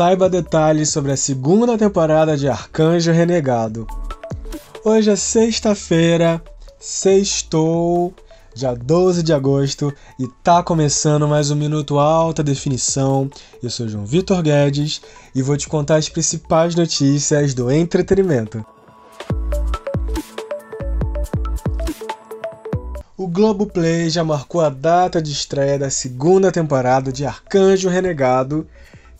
saiba detalhes sobre a segunda temporada de Arcanjo Renegado. Hoje é sexta-feira, sextou, dia 12 de agosto, e tá começando mais um Minuto Alta Definição. Eu sou João Vitor Guedes e vou te contar as principais notícias do entretenimento. O Globoplay já marcou a data de estreia da segunda temporada de Arcanjo Renegado,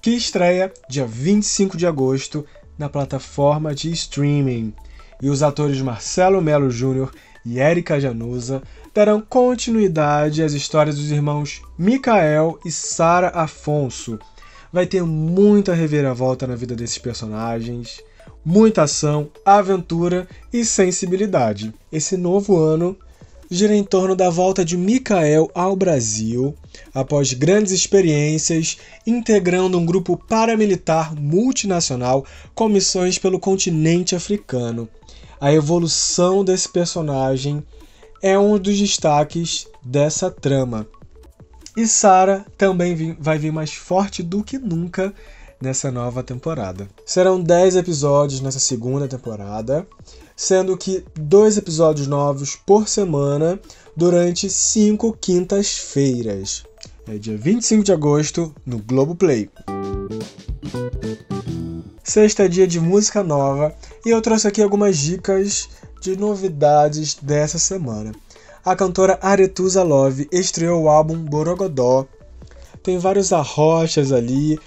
que estreia dia 25 de agosto na plataforma de streaming. E os atores Marcelo Melo Jr. e Erika Januza darão continuidade às histórias dos irmãos Mikael e Sara Afonso. Vai ter muita reviravolta na vida desses personagens, muita ação, aventura e sensibilidade. Esse novo ano gira em torno da volta de Mikael ao Brasil, após grandes experiências, integrando um grupo paramilitar multinacional com missões pelo continente africano. A evolução desse personagem é um dos destaques dessa trama. E Sarah também vai vir mais forte do que nunca nessa nova temporada. Serão 10 episódios nessa segunda temporada sendo que dois episódios novos por semana durante cinco quintas-feiras. É dia 25 de agosto no Globoplay. Sexta é dia de música nova e eu trouxe aqui algumas dicas de novidades dessa semana. A cantora Aretusa Love estreou o álbum Borogodó. Tem vários arrochas ali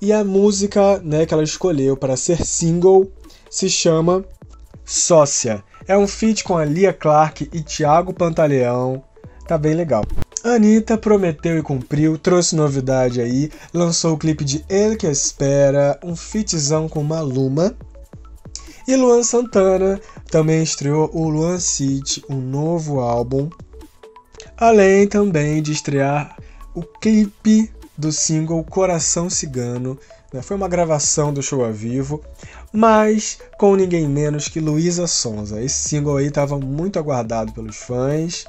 e a música né, que ela escolheu para ser single se chama Sócia. É um feat com a Lia Clark e Thiago Pantaleão. Tá bem legal. Anitta prometeu e cumpriu, trouxe novidade aí, lançou o clipe de Ele Que Espera, um featzão com Maluma. E Luan Santana também estreou o Luan City, um novo álbum. Além também de estrear o clipe do single Coração Cigano, né? Foi uma gravação do show ao vivo, mas com ninguém menos que Luísa Sonza. Esse single aí estava muito aguardado pelos fãs.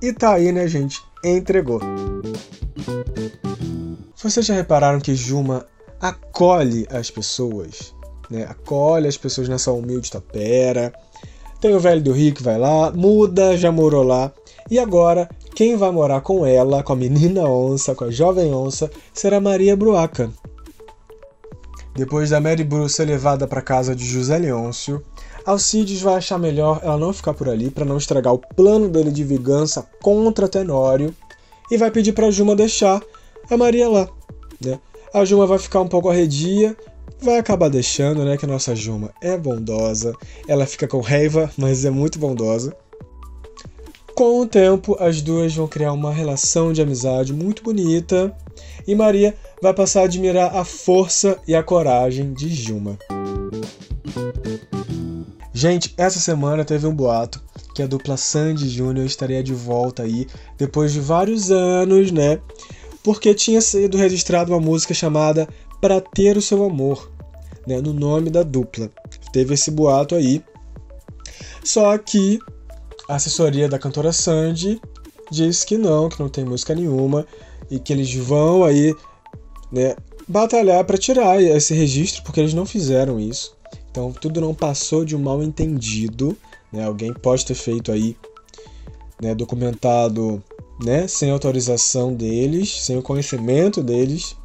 E tá aí, né, gente? Entregou. Vocês já repararam que Juma acolhe as pessoas? Né? Acolhe as pessoas nessa humilde tapera. Tem o velho do Rio que vai lá, muda, já morou lá. E agora, quem vai morar com ela, com a menina onça, com a jovem onça, será Maria Bruaca. Depois da Mary Bruce ser levada para casa de José Leôncio, Alcides vai achar melhor ela não ficar por ali para não estragar o plano dele de vingança contra Tenório e vai pedir para Juma deixar a Maria lá. Né? A Juma vai ficar um pouco arredia, vai acabar deixando, né? Que a nossa Juma é bondosa, ela fica com raiva, mas é muito bondosa. Com o tempo, as duas vão criar uma relação de amizade muito bonita e Maria vai passar a admirar a força e a coragem de Juma. Gente, essa semana teve um boato que a dupla Sandy Júnior estaria de volta aí depois de vários anos, né? Porque tinha sido registrada uma música chamada Pra Ter o Seu Amor, né? No nome da dupla. Teve esse boato aí. Só que a assessoria da cantora Sandy diz que não, que não tem música nenhuma e que eles vão aí né, batalhar para tirar esse registro, porque eles não fizeram isso. Então tudo não passou de um mal entendido. Né? Alguém pode ter feito aí, né, documentado né, sem autorização deles, sem o conhecimento deles,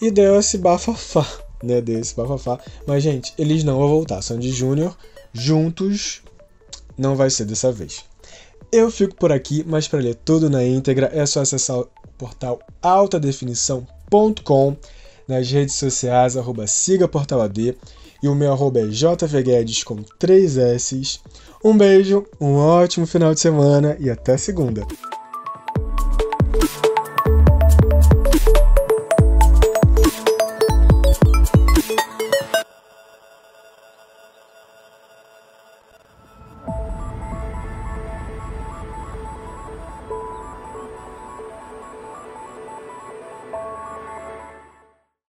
e deu esse bafafá, né, bafafá. Mas, gente, eles não vão voltar. Sandy Júnior, juntos, não vai ser dessa vez. Eu fico por aqui, mas para ler tudo na íntegra é só acessar o portal altadefinição.com, nas redes sociais, arroba siga portal AD, e o meu arroba é jvguedes com 3 S. Um beijo, um ótimo final de semana e até segunda.